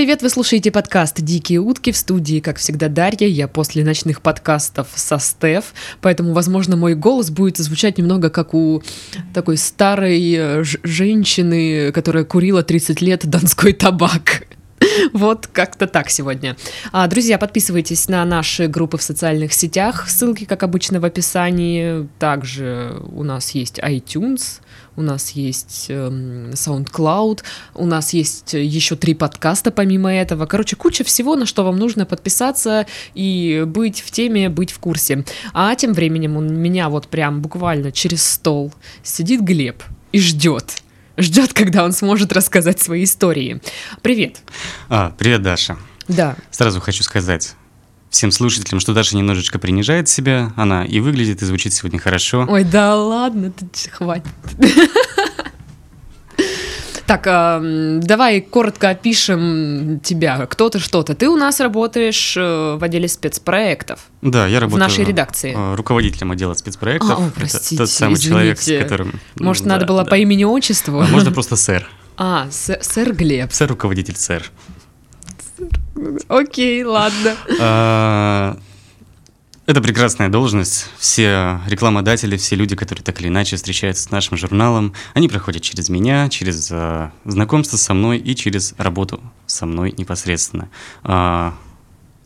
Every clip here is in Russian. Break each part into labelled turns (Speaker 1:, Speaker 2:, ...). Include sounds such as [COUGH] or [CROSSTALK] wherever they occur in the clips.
Speaker 1: привет! Вы слушаете подкаст «Дикие утки» в студии, как всегда, Дарья. Я после ночных подкастов со Стеф, поэтому, возможно, мой голос будет звучать немного как у такой старой э, женщины, которая курила 30 лет донской табак. [LAUGHS] Вот как-то так сегодня. А, друзья, подписывайтесь на наши группы в социальных сетях. Ссылки, как обычно, в описании. Также у нас есть iTunes, у нас есть э, SoundCloud, у нас есть еще три подкаста помимо этого. Короче, куча всего, на что вам нужно подписаться и быть в теме, быть в курсе. А тем временем у меня вот прям буквально через стол сидит Глеб и ждет ждет, когда он сможет рассказать свои истории. Привет.
Speaker 2: А, привет, Даша.
Speaker 1: Да.
Speaker 2: Сразу хочу сказать всем слушателям, что Даша немножечко принижает себя. Она и выглядит, и звучит сегодня хорошо.
Speaker 1: Ой, да ладно, ты хватит. [LAUGHS] Так, давай коротко опишем тебя. Кто ты, что ты. Ты у нас работаешь э, в отделе спецпроектов.
Speaker 2: Да, я работаю
Speaker 1: в нашей редакции.
Speaker 2: Э, руководителем отдела спецпроектов.
Speaker 1: А, о, простите,
Speaker 2: Это тот самый
Speaker 1: извините.
Speaker 2: человек, с которым...
Speaker 1: Может,
Speaker 2: да,
Speaker 1: надо было
Speaker 2: да.
Speaker 1: по имени-отчеству?
Speaker 2: А можно [LAUGHS] просто сэр.
Speaker 1: А, сэр, сэр Глеб.
Speaker 2: Сэр руководитель сэр.
Speaker 1: Окей, ладно.
Speaker 2: А, Это прекрасная должность. Все рекламодатели, все люди, которые так или иначе встречаются с нашим журналом, они проходят через меня, через а, знакомство со мной и через работу со мной непосредственно. А,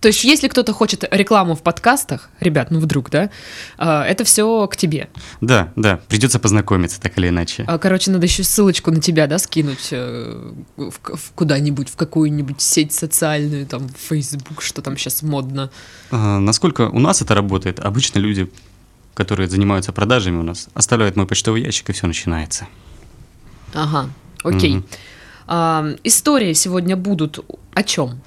Speaker 1: То есть, если кто-то хочет рекламу в подкастах, ребят, ну вдруг, да, э, это все к тебе.
Speaker 2: Да, да, придется познакомиться так или иначе.
Speaker 1: А, Короче, надо еще ссылочку на тебя, да, скинуть э, в, куда-нибудь, в какую-нибудь сеть социальную, там, Facebook, что там сейчас модно.
Speaker 2: А, Насколько у нас это работает, обычно люди, которые занимаются продажами у нас, оставляют мой почтовый ящик, и все начинается.
Speaker 1: Ага, окей.
Speaker 2: Мгм.
Speaker 1: А, истории сегодня будут о чем?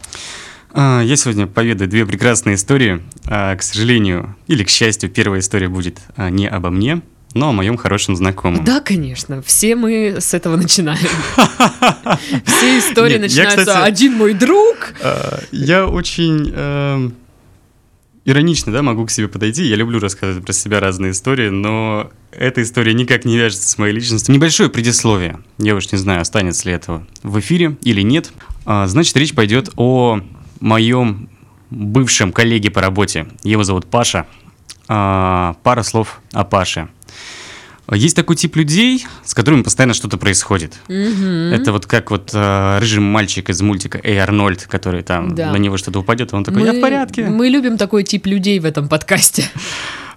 Speaker 2: А, Я сегодня поведаю две прекрасные истории. А, К сожалению, или к счастью, первая история будет а, не обо мне, но о моем хорошем знакомом.
Speaker 1: Да, конечно, все мы с этого начинаем. [LAUGHS] Все истории начинаются «один мой друг».
Speaker 2: Я очень эм, иронично, да, могу к себе подойти. Я люблю рассказывать про себя разные истории, но эта история никак не вяжется с моей личностью. Небольшое предисловие. Я уж не знаю, останется ли это в эфире или нет. Значит, речь пойдет о моем бывшем коллеге по работе. Его зовут Паша. А, Пара слов о Паше. Есть такой тип людей, с которыми постоянно что-то происходит.
Speaker 1: Мгм.
Speaker 2: Это вот как вот э, рыжий мальчик из мультика Эй Арнольд, который там
Speaker 1: Да.
Speaker 2: на него что-то упадет, и он такой, я в порядке.
Speaker 1: Мы любим такой тип людей в этом подкасте.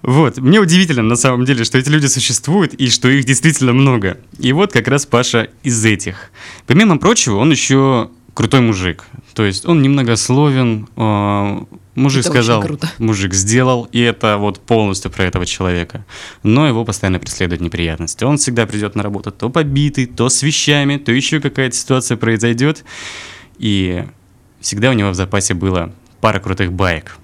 Speaker 2: Вот, мне удивительно на самом деле, что эти люди существуют и что их действительно много. И вот как раз Паша из этих. Помимо прочего, он еще крутой мужик. То есть он немногословен, э, мужик
Speaker 1: Это
Speaker 2: сказал, мужик сделал, и это вот полностью про этого человека. Но его постоянно преследуют неприятности. Он всегда придет на работу то побитый, то с вещами, то еще какая-то ситуация произойдет. И всегда у него в запасе было пара крутых баек.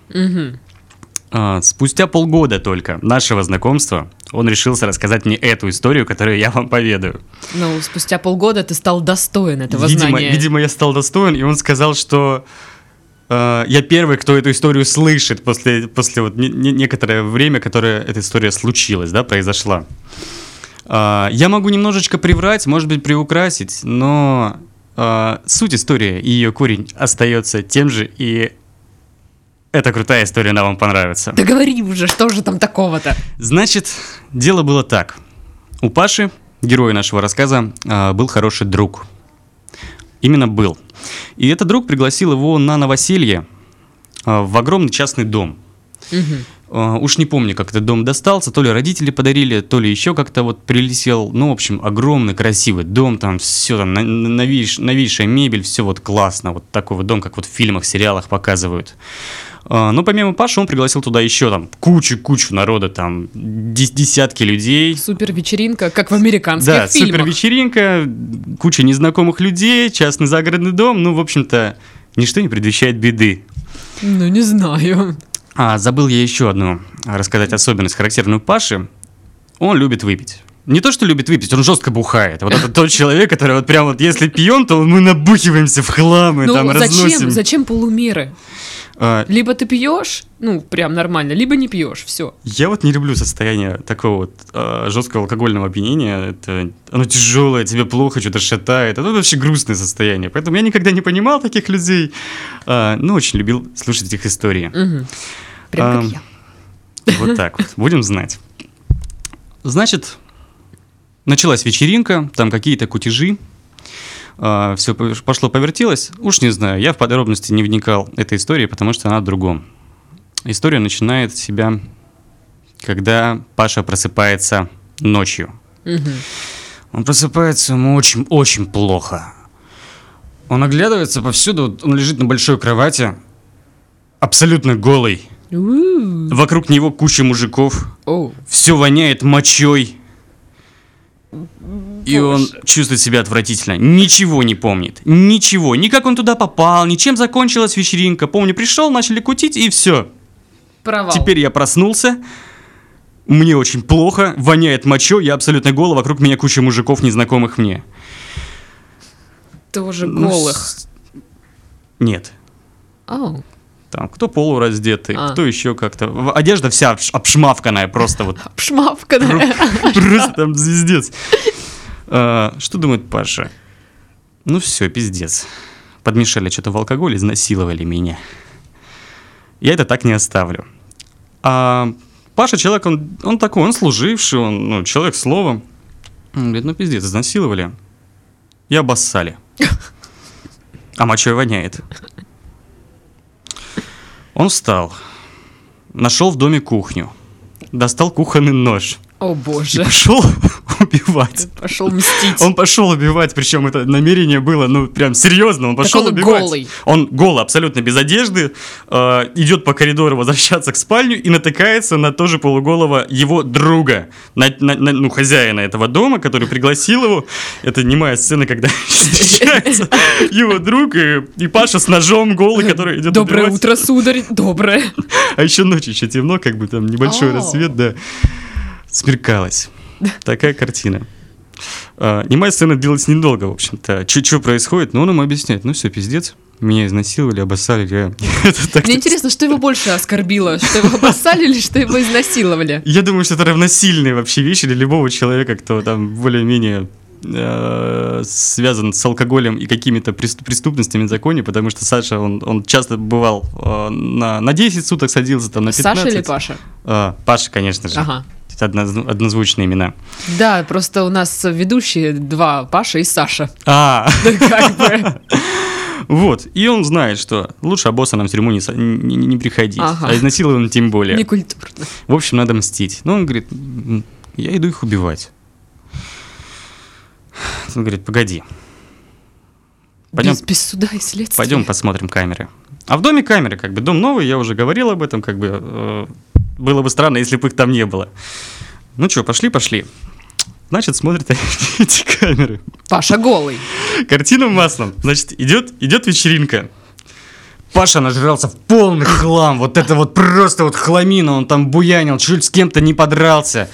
Speaker 2: А, Спустя полгода только нашего знакомства он решился рассказать мне эту историю, которую я вам поведаю.
Speaker 1: Ну, спустя полгода ты стал достоин этого
Speaker 2: Видимо,
Speaker 1: знания.
Speaker 2: видимо, я стал достоин, и он сказал, что э, я первый, кто эту историю слышит после, после вот не- не- некоторое время, которое эта история случилась, да, произошла. А, я могу немножечко приврать, может быть, приукрасить, но а, суть истории и ее корень остается тем же, и эта крутая история, она вам понравится.
Speaker 1: Да говори уже, что же там такого-то?
Speaker 2: Значит, дело было так. У Паши, героя нашего рассказа, а, был хороший друг. Именно был. И этот друг пригласил его на новоселье а, в огромный частный дом. А, Уж не помню, как этот дом достался, то ли родители подарили, то ли еще как-то вот прилетел. Ну, в общем, огромный, красивый дом, там все, там новейш- новейшая мебель, все вот классно. Вот такой вот дом, как вот в фильмах, сериалах показывают. А, Но помимо Паши он пригласил туда еще там кучу-кучу народа, там дес- десятки людей.
Speaker 1: Супер вечеринка, как в американских
Speaker 2: Да,
Speaker 1: фильмах.
Speaker 2: супер вечеринка, куча незнакомых людей, частный загородный дом. Ну, в общем-то, ничто не предвещает беды.
Speaker 1: Ну, не знаю.
Speaker 2: А, забыл я еще одну рассказать особенность, характерную Паши. Он любит выпить. Не то, что любит выпить, он жестко бухает. Вот это тот человек, который вот прям вот если пьем, то мы набухиваемся в хлам и
Speaker 1: ну,
Speaker 2: там
Speaker 1: зачем,
Speaker 2: разносим.
Speaker 1: зачем полумеры?
Speaker 2: А,
Speaker 1: Либо ты пьешь, ну, прям нормально, либо не пьешь, все.
Speaker 2: Я вот не люблю состояние такого вот а, жесткого алкогольного опьянения. Это, оно тяжелое, тебе плохо, что-то шатает. Это вообще грустное состояние. Поэтому я никогда не понимал таких людей. А, но очень любил слушать их истории.
Speaker 1: Прям
Speaker 2: Ам,
Speaker 1: как я.
Speaker 2: Вот так вот. Будем знать. Значит, началась вечеринка, там какие-то кутежи. Все пошло повертелось. Уж не знаю, я в подробности не вникал этой истории, потому что она в другом. История начинает себя, когда Паша просыпается ночью. Он просыпается ему очень-очень плохо. Он оглядывается повсюду, он лежит на большой кровати, абсолютно голый. Вокруг него куча мужиков, все воняет мочой. И он чувствует себя отвратительно. Ничего не помнит. Ничего. Ни как он туда попал, ни чем закончилась вечеринка. Помню, пришел, начали кутить, и все.
Speaker 1: Провал.
Speaker 2: Теперь я проснулся. Мне очень плохо, воняет мочой, я абсолютно голый, вокруг меня куча мужиков, незнакомых мне.
Speaker 1: Тоже
Speaker 2: Ну,
Speaker 1: голых.
Speaker 2: с- Нет.
Speaker 1: Ау.
Speaker 2: Там кто полураздетый,
Speaker 1: А.
Speaker 2: кто еще как-то. Одежда вся обш- обшмавканная, просто вот
Speaker 1: Пшмавка, да.
Speaker 2: Просто там звездец. А, Что думает Паша? Ну все, пиздец. Подмешали что-то в алкоголь, изнасиловали меня. Я это так не оставлю. А Паша человек, он, он такой, он служивший, он ну, человек словом. Он говорит, ну пиздец, изнасиловали и обоссали. А мочой воняет. Он встал, нашел в доме кухню, достал кухонный нож
Speaker 1: О
Speaker 2: и
Speaker 1: боже.
Speaker 2: пошел убивать.
Speaker 1: Пошел мстить.
Speaker 2: Он пошел убивать, причем это намерение было, ну, прям серьезно, он пошел
Speaker 1: он
Speaker 2: убивать.
Speaker 1: голый.
Speaker 2: Он голый, абсолютно без одежды, э, идет по коридору возвращаться к спальню и натыкается на тоже полуголого его друга, на, на- на- ну, хозяина этого дома, который пригласил его. Это немая сцена, когда [LAUGHS] встречается его друг и, и Паша с ножом голый, который идет
Speaker 1: Доброе
Speaker 2: убивать.
Speaker 1: утро, сударь. Доброе.
Speaker 2: А еще ночью еще темно, как бы там небольшой рассвет, да. Смеркалось. Такая картина. А, немая сцена длилась недолго, в общем-то. Что происходит? Ну, он ему объясняет. Ну, все, пиздец. Меня изнасиловали, обоссали. Я... [LAUGHS]
Speaker 1: Мне интересно, что его больше оскорбило? Что его обоссали или что его изнасиловали?
Speaker 2: Я думаю, что это равносильные вообще вещи для любого человека, кто там более-менее э, связан с алкоголем и какими-то прес- преступностями в законе, потому что Саша, он, он часто бывал э, на, на 10 суток садился, там на 15.
Speaker 1: Саша или Паша?
Speaker 2: А, Паша, конечно же.
Speaker 1: Ага.
Speaker 2: Однозвучные имена.
Speaker 1: Да, просто у нас ведущие два, Паша и Саша.
Speaker 2: А, [LAUGHS]
Speaker 1: Как бы. [LAUGHS]
Speaker 2: вот. И он знает, что лучше обоссанным в тюрьму не, не, не- приходить.
Speaker 1: Ага.
Speaker 2: А изнасилованным тем более.
Speaker 1: Некультурно.
Speaker 2: В общем, надо мстить. Ну, он говорит, «М, я иду их убивать. Он говорит, погоди, Пойдем.
Speaker 1: Без, без суда и следствия.
Speaker 2: пойдем посмотрим камеры. А в доме камеры, как бы, дом новый, я уже говорил об этом, как бы, э, было бы странно, если бы их там не было. Ну что, пошли, пошли. Значит, смотрят они [LAUGHS] эти камеры.
Speaker 1: Паша голый.
Speaker 2: Картина маслом. Значит, идет, идет вечеринка. Паша нажрался в полный хлам. Вот это вот просто вот хламина. Он там буянил, чуть с кем-то не подрался.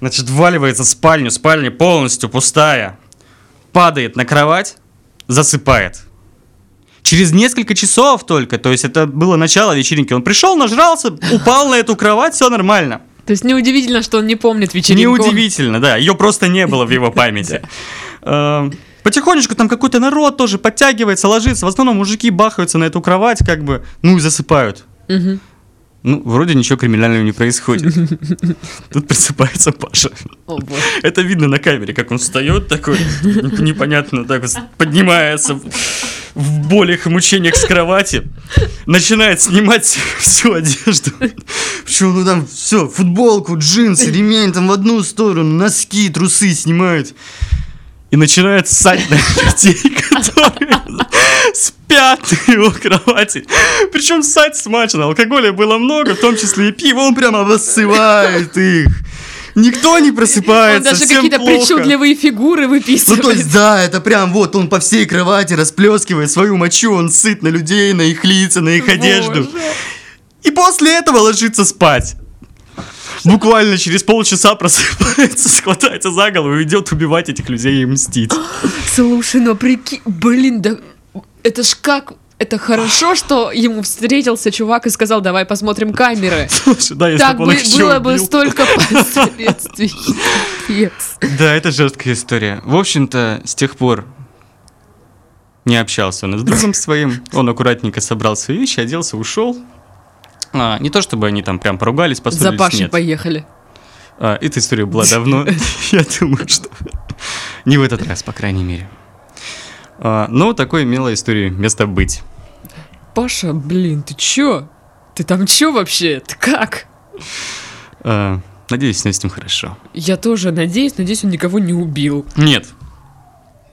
Speaker 2: Значит, валивается в спальню. Спальня полностью пустая. Падает на кровать, засыпает. Через несколько часов только, то есть это было начало вечеринки, он пришел, нажрался, упал на эту кровать, все нормально.
Speaker 1: То есть неудивительно, что он не помнит вечеринку.
Speaker 2: Неудивительно, да. Ее просто не было в его [LAUGHS] памяти. Эм, Потихонечку там какой-то народ тоже подтягивается, ложится. В основном мужики бахаются на эту кровать, как бы, ну и засыпают.
Speaker 1: Мгм.
Speaker 2: Ну, вроде ничего криминального не происходит. [LAUGHS] Тут просыпается Паша.
Speaker 1: О.
Speaker 2: Это видно на камере, как он встает такой, неп- непонятно, так вот поднимается в- болях и мучениях с кровати, начинает снимать всю одежду. Причем, ну там все, футболку, джинсы, ремень там в одну сторону, носки, трусы снимает. И начинает ссать на [LAUGHS] людей, которые [LAUGHS] спят на его кровати. Причем ссать смачно. Алкоголя было много, в том числе и пиво. Он прямо обоссывает их. Никто не
Speaker 1: Он
Speaker 2: просыпается,
Speaker 1: даже
Speaker 2: всем
Speaker 1: какие-то причудливые фигуры
Speaker 2: Ну,
Speaker 1: выписывает.
Speaker 2: то есть, да, это прям вот он по всей кровати расплескивает свою мочу, он сыт на людей, на их лица, на их одежду.
Speaker 1: Боже.
Speaker 2: И после этого ложится спать. Буквально через полчаса просыпается, [LAUGHS] схватается за голову и идет убивать этих людей и мстить. [GASPS]
Speaker 1: Слушай, ну прикинь, блин, да это ж как это хорошо, что ему встретился чувак и сказал, давай посмотрим камеры. [LAUGHS]
Speaker 2: Слушай, да, если
Speaker 1: Так
Speaker 2: бы он их
Speaker 1: было бы столько [LAUGHS] последствий.
Speaker 2: Да, это жесткая история. В общем-то, с тех пор не общался он с другом своим. Он аккуратненько собрал свои вещи, оделся, ушел. А, не то чтобы они там прям поругались,
Speaker 1: За
Speaker 2: поссорились,
Speaker 1: Пашей
Speaker 2: нет.
Speaker 1: поехали.
Speaker 2: А, эта история была давно. [LAUGHS] Я думаю, что не в этот раз, по крайней мере. А, но такой имела история место быть.
Speaker 1: Паша, блин, ты чё? Ты там чё вообще? Ты как?
Speaker 2: А, надеюсь, с ним хорошо.
Speaker 1: Я тоже надеюсь, надеюсь, он никого не убил.
Speaker 2: Нет.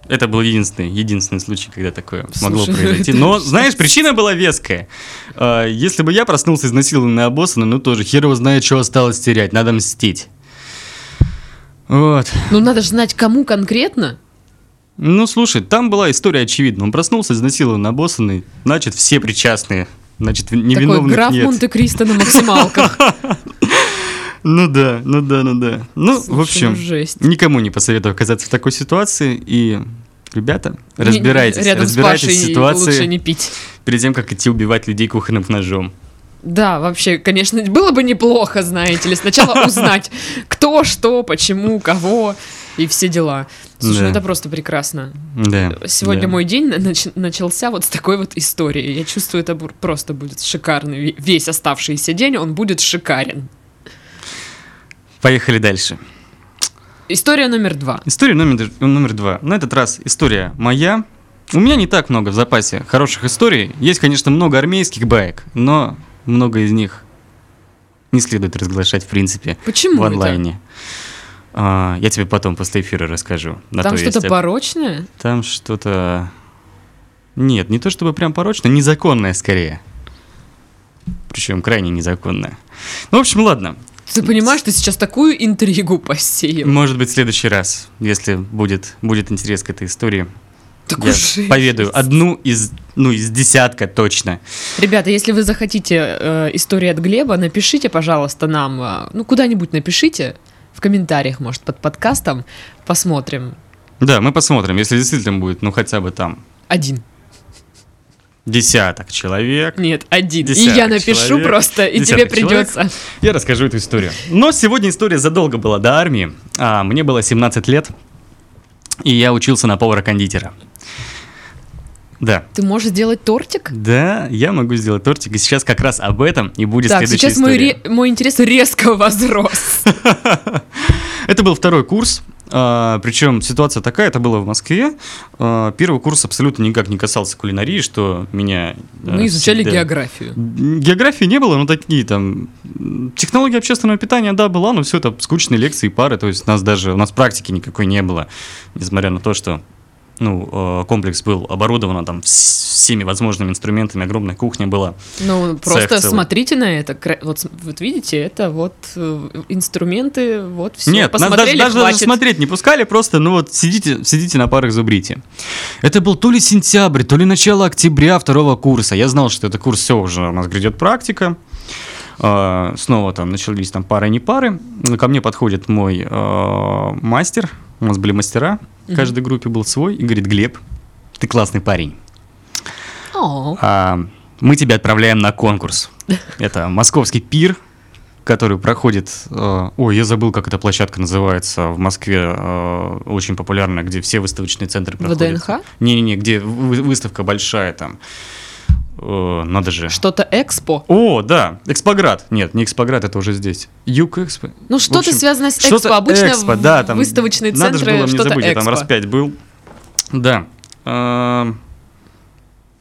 Speaker 2: Это был единственный, единственный случай, когда такое могло
Speaker 1: Слушай,
Speaker 2: произойти.
Speaker 1: это
Speaker 2: Но, знаешь, причина была веская. А, Если бы я проснулся изнасилованный обоссанный, ну тоже хер его знает, что осталось терять. Надо мстить. Вот.
Speaker 1: Ну надо же знать, кому конкретно.
Speaker 2: Ну, слушай, там была история очевидна. Он проснулся изнасилованный, обоссанный. Значит, все причастные. Значит,
Speaker 1: Такой
Speaker 2: невиновных
Speaker 1: граф
Speaker 2: нет.
Speaker 1: Монте-Кристо на максималках. [LAUGHS]
Speaker 2: Ну да, ну да, ну да. Ну, в
Speaker 1: Слушай,
Speaker 2: общем,
Speaker 1: ну жесть.
Speaker 2: никому не посоветую оказаться в такой ситуации. И, ребята, разбирайтесь,
Speaker 1: Рядом с
Speaker 2: разбирайтесь в ситуации.
Speaker 1: лучше не пить.
Speaker 2: перед тем, как идти убивать людей кухонным ножом.
Speaker 1: Да, вообще, конечно, было бы неплохо, знаете ли, сначала [LAUGHS] узнать, кто, что, почему, кого и все дела. Слушай,
Speaker 2: Да.
Speaker 1: ну это просто прекрасно.
Speaker 2: Да.
Speaker 1: Сегодня
Speaker 2: да.
Speaker 1: мой день нач- начался вот с такой вот истории. Я чувствую, это просто будет шикарный. ве- Весь оставшийся день он будет шикарен.
Speaker 2: Поехали дальше.
Speaker 1: История номер два.
Speaker 2: История номер, номер два. На этот раз история моя. У меня не так много в запасе хороших историй. Есть, конечно, много армейских баек, но много из них не следует разглашать в принципе
Speaker 1: Почему
Speaker 2: в
Speaker 1: это?
Speaker 2: онлайне. А, я тебе потом после эфира расскажу. На
Speaker 1: Там
Speaker 2: то
Speaker 1: что-то
Speaker 2: есть-
Speaker 1: порочное?
Speaker 2: Там что-то... Нет, не то чтобы прям порочно, незаконное скорее. Причем крайне незаконное. Ну, в общем, ладно.
Speaker 1: Ты понимаешь, ты сейчас такую интригу посеял.
Speaker 2: Может быть, в следующий раз, если будет, будет интерес к этой истории,
Speaker 1: Так
Speaker 2: я
Speaker 1: уже
Speaker 2: поведаю одну из, ну, из десятка точно.
Speaker 1: Ребята, если вы захотите э, историю от Глеба, напишите, пожалуйста, нам, э, ну, куда-нибудь напишите, в комментариях, может, под подкастом, посмотрим.
Speaker 2: Да, мы посмотрим, если действительно будет, ну, хотя бы там
Speaker 1: Один.
Speaker 2: Десяток человек.
Speaker 1: Нет, один. и я напишу
Speaker 2: человек.
Speaker 1: просто, и тебе
Speaker 2: человек.
Speaker 1: придется.
Speaker 2: Я расскажу эту историю. Но сегодня история задолго была до армии. А, мне было 17 лет, и я учился на повара-кондитера. Да.
Speaker 1: Ты можешь сделать тортик?
Speaker 2: Да, я могу сделать тортик, и сейчас как раз об этом и будет
Speaker 1: так,
Speaker 2: следующая
Speaker 1: сейчас мой,
Speaker 2: история.
Speaker 1: ре- мой интерес резко возрос. [LAUGHS]
Speaker 2: Это был второй курс, а, причем ситуация такая, это было в Москве. А, первый курс абсолютно никак не касался кулинарии, что меня...
Speaker 1: Мы изучали
Speaker 2: всегда-
Speaker 1: географию.
Speaker 2: Географии не было, но такие там... Технология общественного питания, да, была, но все это скучные лекции, пары, то есть у нас даже, у нас практики никакой не было, несмотря на то, что ну, э, комплекс был оборудован там вс- всеми возможными инструментами, огромная кухня была.
Speaker 1: Ну, просто смотрите на это. Вот, вот видите, это вот э, инструменты, вот все.
Speaker 2: Нет, нас даже,
Speaker 1: посмотрели,
Speaker 2: даже, даже
Speaker 1: хватит.
Speaker 2: смотреть не пускали, просто, ну вот, сидите, сидите на парах, зубрите. Это был то ли сентябрь, то ли начало октября второго курса. Я знал, что это курс, все, уже у нас грядет практика. А, снова там начались там пары, не пары. Ко мне подходит мой а, мастер, у нас были мастера, в каждой группе был свой, и говорит, Глеб, ты классный парень. А, мы тебя отправляем на конкурс. [LAUGHS] Это московский пир, который проходит... э, ой, я забыл, как эта площадка называется в Москве, э, очень популярная, где все выставочные центры проходят.
Speaker 1: ВДНХ?
Speaker 2: Не-не-не, где вы- выставка большая там. Э, надо же.
Speaker 1: Что-то экспо.
Speaker 2: О, да, Экспоград. Нет, не Экспоград, это уже здесь. Юг Экспо.
Speaker 1: Ну, что-то
Speaker 2: общем,
Speaker 1: связано с экспо. Обычно
Speaker 2: Экспо,
Speaker 1: в-
Speaker 2: да, там
Speaker 1: выставочные
Speaker 2: Надо же
Speaker 1: центры
Speaker 2: было мне забыть, я там
Speaker 1: экспо.
Speaker 2: раз пять был. Да. Эм,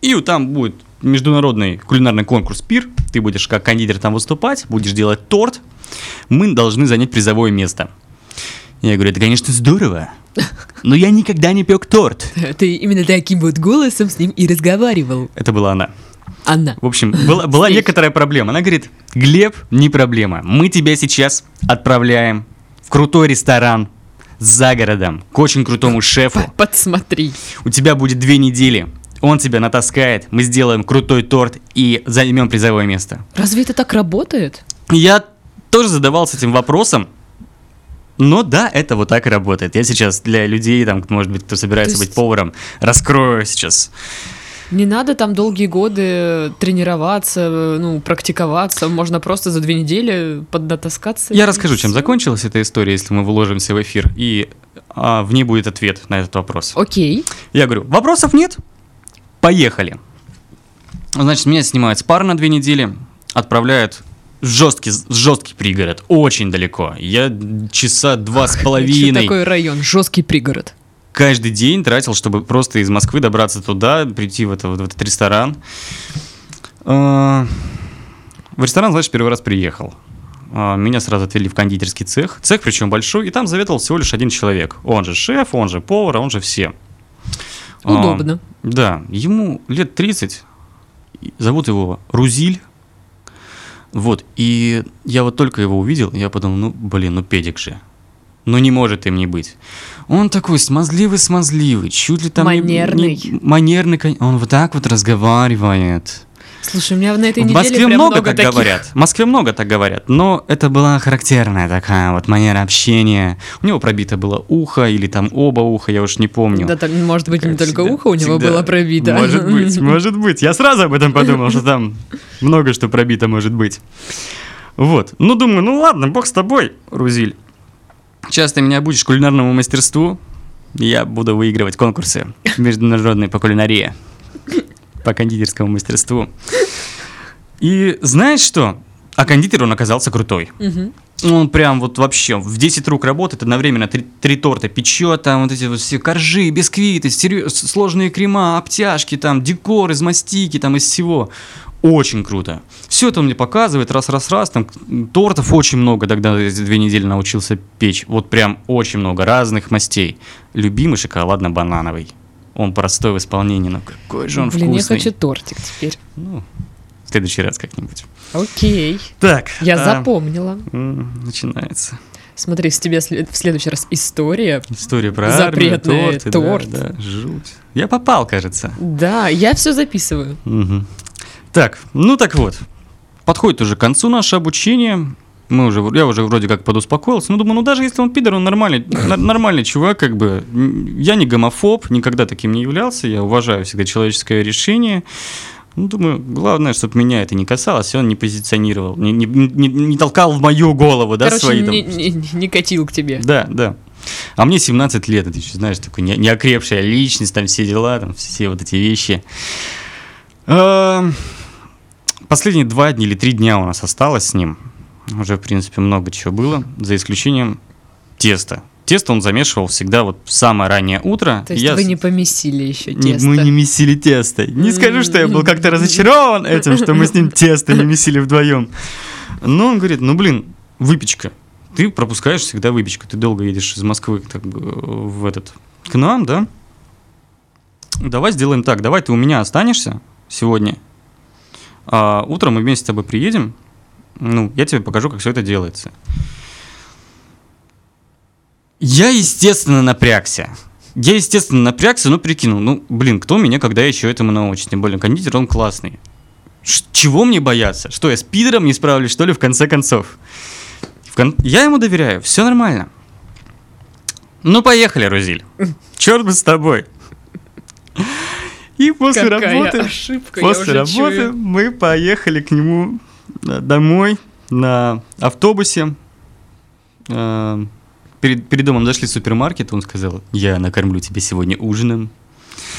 Speaker 2: И там будет международный кулинарный конкурс «Пир». Ты будешь как кондитер там выступать, будешь делать торт. Мы должны занять призовое место. Я говорю, это, конечно, здорово, но я никогда не пек торт. [LAUGHS]
Speaker 1: Ты именно таким вот голосом с ним и разговаривал.
Speaker 2: Это была она.
Speaker 1: Она.
Speaker 2: В общем, была, была некоторая проблема. Она говорит, Глеб, не проблема. Мы тебя сейчас отправляем в крутой ресторан за городом к очень крутому шефу.
Speaker 1: Подсмотри.
Speaker 2: У тебя будет две недели. Он тебя натаскает, мы сделаем крутой торт и займем призовое место.
Speaker 1: Разве это так работает?
Speaker 2: Я тоже задавался этим вопросом. Но да, это вот так и работает. Я сейчас для людей, там, может быть, кто собирается
Speaker 1: То есть-
Speaker 2: быть поваром, раскрою сейчас
Speaker 1: Не надо там долгие годы тренироваться, ну, практиковаться. Можно просто за две недели поднатаскаться.
Speaker 2: Я расскажу, чем закончилась эта история, если мы вложимся в эфир, и а, в ней будет ответ на этот вопрос.
Speaker 1: Окей.
Speaker 2: Я говорю, вопросов нет? Поехали. Значит, меня снимают с пар на две недели, отправляют жесткий, жесткий пригород, очень далеко. Я часа два с половиной
Speaker 1: такой район? Жесткий пригород.
Speaker 2: каждый день тратил, чтобы просто из Москвы добраться туда, прийти в, это, в этот ресторан. А, В ресторан, значит, первый раз приехал. А, Меня сразу отвели в кондитерский цех. Цех причем большой, и там заведовал всего лишь один человек. Он же шеф, он же повар, он же все. А,
Speaker 1: Удобно.
Speaker 2: Да, ему лет 30. И Зовут его Рузиль. Вот, и я вот только его увидел, я подумал, ну, блин, ну педик же. Ну не может им не быть. Он такой смазливый-смазливый, чуть ли там... не-
Speaker 1: Манерный.
Speaker 2: не- манерный, кон- он вот так вот разговаривает.
Speaker 1: Слушай, у меня на этой
Speaker 2: В
Speaker 1: неделе
Speaker 2: Москве много,
Speaker 1: много
Speaker 2: так
Speaker 1: таких.
Speaker 2: говорят. В Москве много так говорят, но это была характерная такая вот манера общения. У него пробито было ухо или там оба уха, я уж не помню.
Speaker 1: Да, так, может быть, не
Speaker 2: Как
Speaker 1: только
Speaker 2: всегда-
Speaker 1: ухо у него
Speaker 2: всегда.
Speaker 1: было пробито.
Speaker 2: Может быть, [LAUGHS] может быть. Я сразу об этом подумал, что там много что пробито может быть. Вот. Ну, думаю, ну ладно, бог с тобой, Рузиль. Сейчас ты меня будешь кулинарному мастерству, я буду выигрывать конкурсы международные по кулинарии, по кондитерскому мастерству. И знаешь что? А кондитер он оказался крутой.
Speaker 1: Мгм.
Speaker 2: Он прям вот вообще в 10 рук работает, одновременно три, три торта печет, там вот эти вот все коржи, бисквиты, стерё- с- сложные крема, обтяжки, там декор из мастики, там из всего. Очень круто. Все это он мне показывает, раз-раз-раз, там тортов очень много, тогда эти две недели научился печь. Вот прям очень много разных мастей. Любимый шоколадно-банановый. Он простой в исполнении, но какой же он
Speaker 1: Блин,
Speaker 2: вкусный.
Speaker 1: я хочу тортик теперь.
Speaker 2: Ну, в следующий раз как-нибудь.
Speaker 1: Окей.
Speaker 2: Так.
Speaker 1: Я
Speaker 2: а,
Speaker 1: запомнила.
Speaker 2: Начинается.
Speaker 1: Смотри, с тебя в следующий раз история.
Speaker 2: История про
Speaker 1: Запретный
Speaker 2: армию, торты,
Speaker 1: торт.
Speaker 2: Да, да, жуть. Я попал, кажется.
Speaker 1: Да, я все записываю.
Speaker 2: Мгм. Так, ну так вот. Подходит уже к концу наше обучение. Мы уже, я уже вроде как подуспокоился. Ну, думаю, ну даже если он пидор, он нормальный, [LAUGHS] нормальный чувак, как бы. Я не гомофоб, никогда таким не являлся. Я уважаю всегда человеческое решение. Ну, думаю, главное, чтобы меня это не касалось, и он не позиционировал, не, не- не- не толкал в мою голову, да,
Speaker 1: Короче,
Speaker 2: свои там.
Speaker 1: не, не- не катил к тебе.
Speaker 2: Да, да. А мне 17 лет, ты еще знаешь, такой не- неокрепшая личность, там все дела, там все вот эти вещи. Эм, Последние два дня или три дня у нас осталось с ним. Уже, в принципе, много чего было, за исключением теста. Тесто он замешивал всегда вот в самое раннее утро.
Speaker 1: То есть
Speaker 2: Я
Speaker 1: вы не поместили еще
Speaker 2: не-
Speaker 1: тесто.
Speaker 2: мы не месили тесто. Не скажу, что я был как-то разочарован этим, что мы с ним тесто не месили вдвоем. Но он говорит, ну блин, выпечка. Ты пропускаешь всегда выпечку. Ты долго едешь из Москвы так, бы, в этот, к нам, да? Давай сделаем так. Давай ты у меня останешься сегодня. А утром мы вместе с тобой приедем. Ну, я тебе покажу, как все это делается. Я, естественно, напрягся. Я, естественно, напрягся, но прикинул, ну, блин, кто меня когда еще этому научит? Тем более, кондитер, он классный. Ш- чего мне бояться? Что, я с пидором не справлюсь, что ли, в конце концов? В кон- Я ему доверяю, все нормально. Ну, поехали, Рузиль. Черт бы с тобой. И после
Speaker 1: Какая
Speaker 2: работы...
Speaker 1: ошибка,
Speaker 2: После работы
Speaker 1: чую.
Speaker 2: мы поехали к нему домой на автобусе. Э, Перед, перед домом зашли в супермаркет, он сказал, я накормлю тебя сегодня ужином.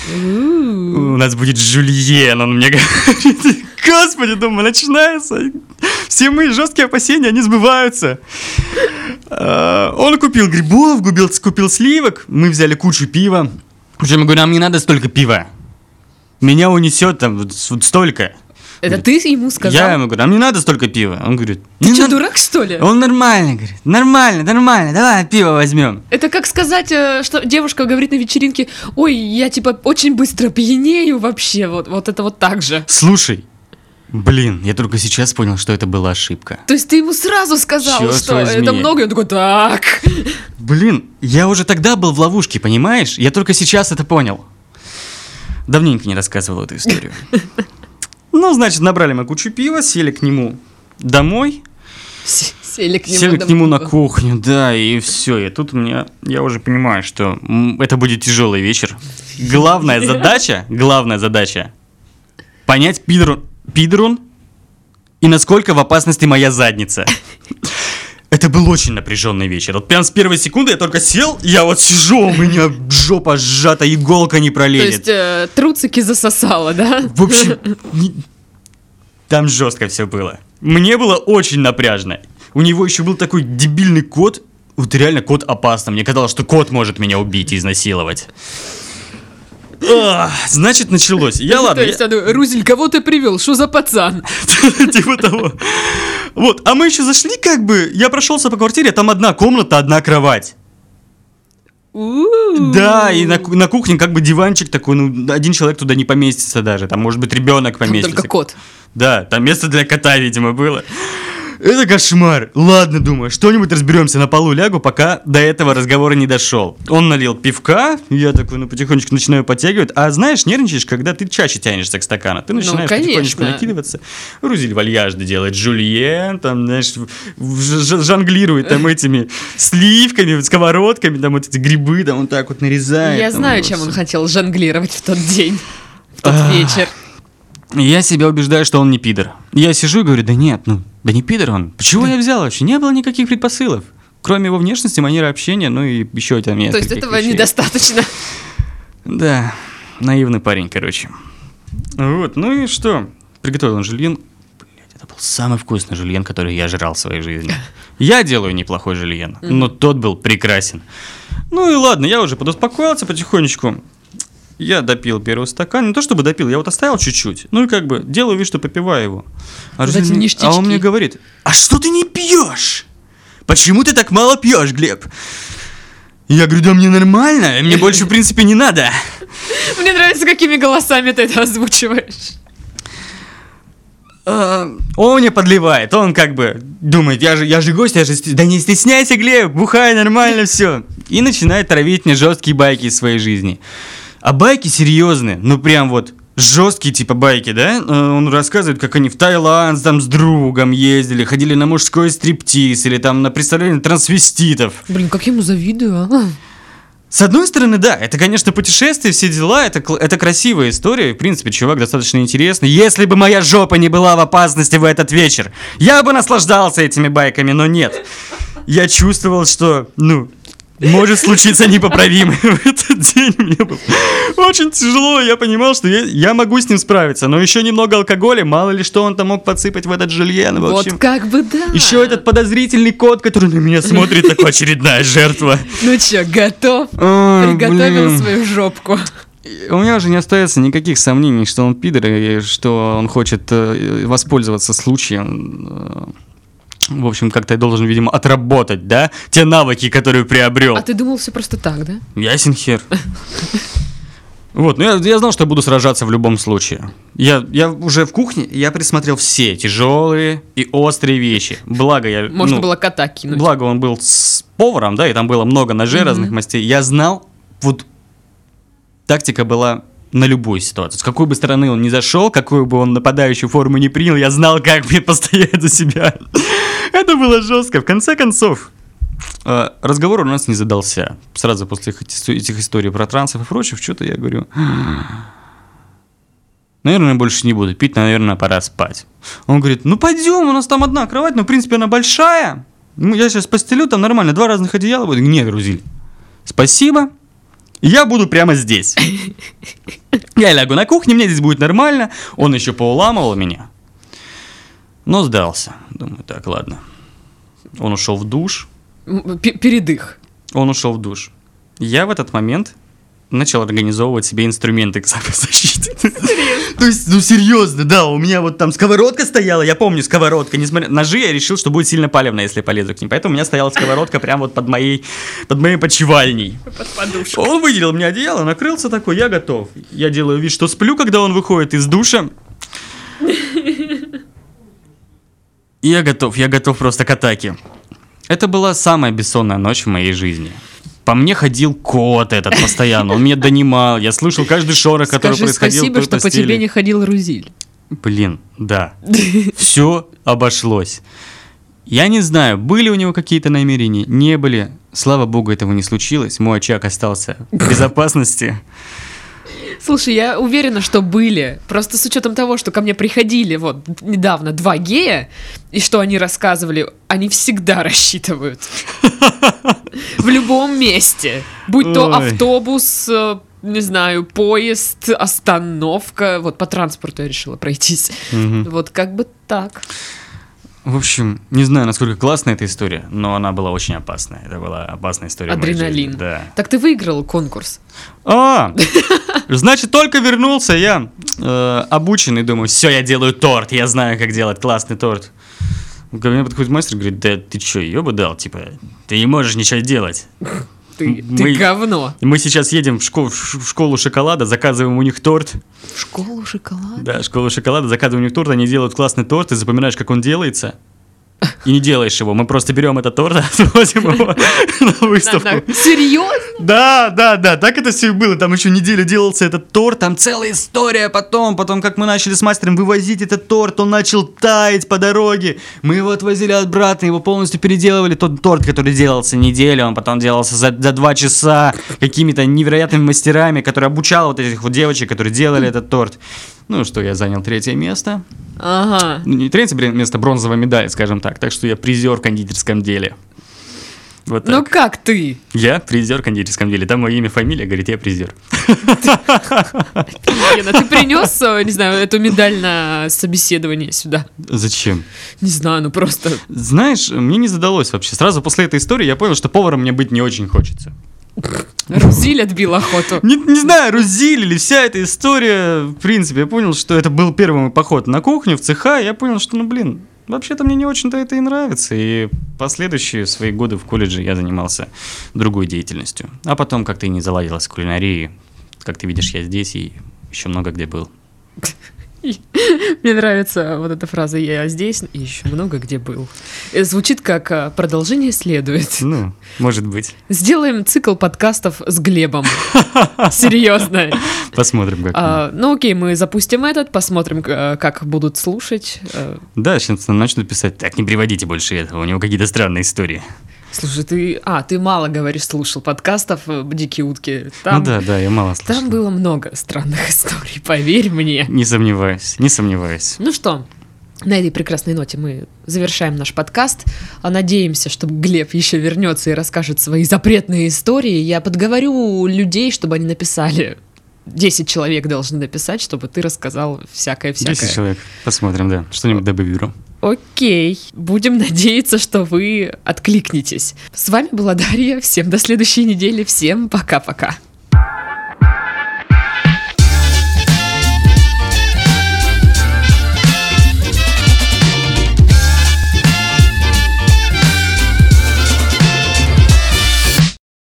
Speaker 2: У нас будет жульен, он мне [LAUGHS] говорит. Господи, думаю, начинается. Все мои жесткие опасения, они сбываются. А, Он купил грибов, купил, купил сливок, мы взяли кучу пива. Причем я говорю, нам не надо столько пива. Меня унесет там вот вот столько.
Speaker 1: Это ты ему сказал?
Speaker 2: Я ему говорю, нам не надо столько пива. Он говорит,
Speaker 1: Ты
Speaker 2: «Не
Speaker 1: что,
Speaker 2: надо».
Speaker 1: дурак, что ли?
Speaker 2: Он нормально, говорит, нормально, нормально, давай пиво возьмем.
Speaker 1: Это как сказать, э, что девушка говорит на вечеринке, ой, я типа очень быстро пьянею вообще, вот, вот это вот так же.
Speaker 2: Слушай, блин, я только сейчас понял, что это была ошибка.
Speaker 1: То есть ты ему сразу сказал,
Speaker 2: Чёрт
Speaker 1: что
Speaker 2: возьми.
Speaker 1: это много, и он такой, так.
Speaker 2: Блин, я уже тогда был в ловушке, понимаешь? Я только сейчас это понял. Давненько не рассказывал эту историю. [LAUGHS] Ну, значит, набрали мы кучу пива, сели к нему домой,
Speaker 1: Сели к нему,
Speaker 2: сели к нему на кухню, да, и все. И тут у меня, я уже понимаю, что это будет тяжелый вечер. Главная задача, главная задача понять, пидор он, пидор он и насколько в опасности моя задница. Это был очень напряженный вечер. Вот прям с первой секунды я только сел, я вот сижу, у меня жопа сжата, иголка не
Speaker 1: То
Speaker 2: пролезет.
Speaker 1: есть э, труцики засосало, да?
Speaker 2: В общем, не- там жестко все было. Мне было очень напряжно. У него еще был такой дебильный кот. Вот реально кот опасно. Мне казалось, что кот может меня убить и изнасиловать. Значит, началось. Я ладно,
Speaker 1: То есть, он, Рузель, кого ты привел? Что за пацан?
Speaker 2: я- [LAUGHS] типа того. Вот, а мы еще зашли, как бы, я прошелся по квартире, там одна комната, одна кровать. Да, и на, на кухне как бы диванчик такой, ну, один человек туда не поместится даже, там, может быть, ребенок поместится.
Speaker 1: только кот.
Speaker 2: Да, там место для кота, видимо, было. Это кошмар. Ладно, думаю, что-нибудь разберемся на полу лягу, пока до этого разговора не дошел. Он налил пивка, я такой, ну, потихонечку начинаю подтягивать. А знаешь, нервничаешь, когда ты чаще тянешься к стакану. Ты начинаешь потихонечку
Speaker 1: конечно.
Speaker 2: накидываться. Рузель вальяжно делает, жульен, там, знаешь, жонглирует там этими сливками, сковородками, там вот эти грибы, там вот так вот нарезает.
Speaker 1: Я знаю, чем он хотел жонглировать в тот день, в тот вечер.
Speaker 2: Я себя убеждаю, что он не пидор. Я сижу и говорю, да нет, ну, да не пидор он. Почему я взял вообще? Не было никаких предпосылов. Кроме его внешности, манеры общения, ну и еще там
Speaker 1: То есть этого
Speaker 2: вещей.
Speaker 1: недостаточно. [LAUGHS]
Speaker 2: Да, наивный парень, короче. Вот, ну и что? Приготовил он жульен. Блядь, это был самый вкусный жульен, который я жрал в своей жизни. [LAUGHS] Я делаю неплохой жульен, но тот был прекрасен. Ну и ладно, я уже подуспокоился потихонечку. Я допил первый стакан. Не то чтобы допил, я вот оставил чуть-чуть. Ну и как бы делаю вид, что попиваю его. А,
Speaker 1: Вот
Speaker 2: мне- а он мне говорит, а что ты не пьешь? Почему ты так мало пьешь, Глеб? Я говорю, да мне нормально, мне больше в принципе не надо. [LAUGHS]
Speaker 1: Мне нравится, какими голосами ты это озвучиваешь.
Speaker 2: А, Он мне подливает, он как бы думает, я же, я же гость, я же... Да не стесняйся, Глеб, бухай, нормально все. И начинает травить мне жесткие байки из своей жизни. А байки серьезные, ну прям вот жесткие типа байки, да? Э, Он рассказывает, как они в Таиланд там с другом ездили, ходили на мужской стриптиз или там на представление трансвеститов.
Speaker 1: Блин, как я ему завидую, а?
Speaker 2: С одной стороны, да, это, конечно, путешествие, все дела, это, это красивая история, в принципе, чувак достаточно интересный. Если бы моя жопа не была в опасности в этот вечер, я бы наслаждался этими байками, но нет. Я чувствовал, что, ну, может случиться непоправимое в этот день. Мне было очень тяжело, я понимал, что я, я могу с ним справиться, но еще немного алкоголя, мало ли что он там мог подсыпать в этот жульен. В общем,
Speaker 1: Вот как бы да.
Speaker 2: еще этот подозрительный кот, который на меня смотрит, такой очередная жертва.
Speaker 1: Ну чё, готов?
Speaker 2: Ой,
Speaker 1: Приготовил
Speaker 2: блин.
Speaker 1: свою жопку.
Speaker 2: У меня уже не остается никаких сомнений, что он пидор, и что он хочет э, воспользоваться случаем. В общем, как-то я должен, видимо, отработать, да, те навыки, которые приобрел.
Speaker 1: А ты думал все просто так, да?
Speaker 2: Ясен хер. [LAUGHS] Вот, ну я, я знал, что я буду сражаться в любом случае. Я, я уже в кухне, я присмотрел все тяжелые и острые вещи. Благо я...
Speaker 1: Можно
Speaker 2: ну,
Speaker 1: было кота кинуть.
Speaker 2: Благо он был с поваром, да, и там было много ножей
Speaker 1: Мгм.
Speaker 2: разных мастей. Я знал, вот тактика была на любую ситуацию. С какой бы стороны он ни зашел, какую бы он нападающую форму не принял, я знал, как мне [LAUGHS] постоять за себя. Это было жестко. В конце концов, э, разговор у нас не задался. Сразу после этих историй про трансов и прочее, что-то я говорю... Наверное, больше не буду пить, наверное, пора спать. Он говорит, ну пойдем, у нас там одна кровать, но в принципе она большая. Ну, я сейчас постелю, там нормально, два разных одеяла будет. Нет, Грузиль, спасибо, я буду прямо здесь. [LAUGHS] Я лягу на кухне, мне здесь будет нормально. Он еще поуламывал меня. Но сдался. Думаю, так, ладно. Он ушел в душ.
Speaker 1: Пе- Передых.
Speaker 2: Он ушел в душ. Я в этот момент начал организовывать себе инструменты к [LAUGHS] самозащите. То есть, ну серьезно, да, у меня вот там сковородка стояла, я помню сковородка, несмотря ножи, я решил, что будет сильно палевно, если полезу к ним. Поэтому у меня стояла сковородка прямо вот под моей, под моей почевальней.
Speaker 1: Под подушку.
Speaker 2: Он выделил мне одеяло, накрылся такой, я готов. Я делаю вид, что сплю, когда он выходит из душа. И Я готов, я готов просто к атаке. Это была самая бессонная ночь в моей жизни. По мне ходил кот этот постоянно, он меня донимал, я слышал каждый шорох, который
Speaker 1: Скажи
Speaker 2: происходил
Speaker 1: спасибо, что по
Speaker 2: постели.
Speaker 1: тебе не ходил Рузиль.
Speaker 2: Блин, да. [LAUGHS] Все обошлось. Я не знаю, были у него какие-то намерения, не были. Слава богу, этого не случилось. Мой очаг остался в безопасности.
Speaker 1: Слушай, я уверена, что были. Просто с учетом того, что ко мне приходили вот недавно два гея, и что они рассказывали, они всегда рассчитывают. В любом месте. Будь то автобус, э, не знаю, поезд, остановка. Вот по транспорту я решила пройтись. Вот как бы так.
Speaker 2: В общем, не знаю, насколько классная эта история, но она была очень опасная. Это была опасная история.
Speaker 1: Адреналин.
Speaker 2: Да.
Speaker 1: Так ты выиграл конкурс.
Speaker 2: А, [LAUGHS] значит, только вернулся я э, обученный, думаю, все, я делаю торт, я знаю, как делать классный торт. Ко мне подходит мастер и говорит, да ты что, ёбу дал, типа, ты не можешь ничего делать.
Speaker 1: Ты,
Speaker 2: Мы-
Speaker 1: ты говно.
Speaker 2: Мы сейчас едем в, школ- в школу шоколада, заказываем у них торт.
Speaker 1: В школу шоколад.
Speaker 2: Да, школу шоколада, заказываем у них торт, они делают классный торт, ты запоминаешь, как он делается. И не делаешь его. Мы просто берем этот торт, [LAUGHS] отвозим его на выставку.
Speaker 1: Серьезно?
Speaker 2: Да, да, да, так это все и было. Там еще неделю делался этот торт, там целая история потом. Потом, как мы начали с мастером вывозить этот торт, он начал таять по дороге. Мы его отвозили обратно, его полностью переделывали. Тот торт, который делался неделю, он потом делался за, за два часа какими-то невероятными мастерами, которые обучал вот этих вот девочек, которые делали этот торт. Ну что, я занял третье место.
Speaker 1: Ага.
Speaker 2: Ну, не третье место, бронзовая медаль, скажем так. Так что я призер в кондитерском деле. Вот так.
Speaker 1: Ну как ты?
Speaker 2: Я призер в кондитерском деле. Там мое имя, фамилия, говорит, я призер.
Speaker 1: Лена, ты принес, э, не знаю, эту медаль на собеседование сюда?
Speaker 2: Зачем?
Speaker 1: Не знаю, ну просто...
Speaker 2: Знаешь, мне не задалось вообще. Сразу после этой истории я понял, что поваром мне быть не очень хочется.
Speaker 1: Рузиль отбил охоту.
Speaker 2: Не, не знаю, Рузиль или вся эта история, в принципе, я понял, что это был первый мой поход на кухню, в цеха, я понял, что, ну, блин, вообще-то мне не очень-то это и нравится, и последующие свои годы в колледже я занимался другой деятельностью. А потом как-то и не заладилось с кулинарией. Как ты видишь, я здесь и еще много где был. [LAUGHS]
Speaker 1: Мне нравится вот эта фраза «я здесь и еще много где был». Э, Звучит как э, продолжение следует. [LAUGHS]
Speaker 2: Ну, может быть.
Speaker 1: Сделаем цикл подкастов с Глебом. [LAUGHS] Серьезно.
Speaker 2: Посмотрим, как.
Speaker 1: А, ну окей, мы запустим этот, посмотрим, э, как будут слушать. Э,
Speaker 2: Да, сейчас начнут писать, так, не приводите больше этого, у него какие-то странные истории.
Speaker 1: Слушай, ты... А, ты мало, говоришь, слушал подкастов э, «Дикие утки». Там,
Speaker 2: Ну да, да, я мало слышал.
Speaker 1: там было много странных [LAUGHS] историй, поверь мне.
Speaker 2: Не сомневаюсь, не сомневаюсь.
Speaker 1: Ну что, на этой прекрасной ноте мы завершаем наш подкаст. А Надеемся, что Глеб еще вернется и расскажет свои запретные истории. Я подговорю людей, чтобы они написали. 10 человек должны написать, чтобы ты рассказал всякое-всякое.
Speaker 2: 10 человек. Посмотрим, да. Что-нибудь добавлю.
Speaker 1: Окей, будем надеяться, что вы откликнетесь. С вами была Дарья. Всем до следующей недели. Всем пока-пока.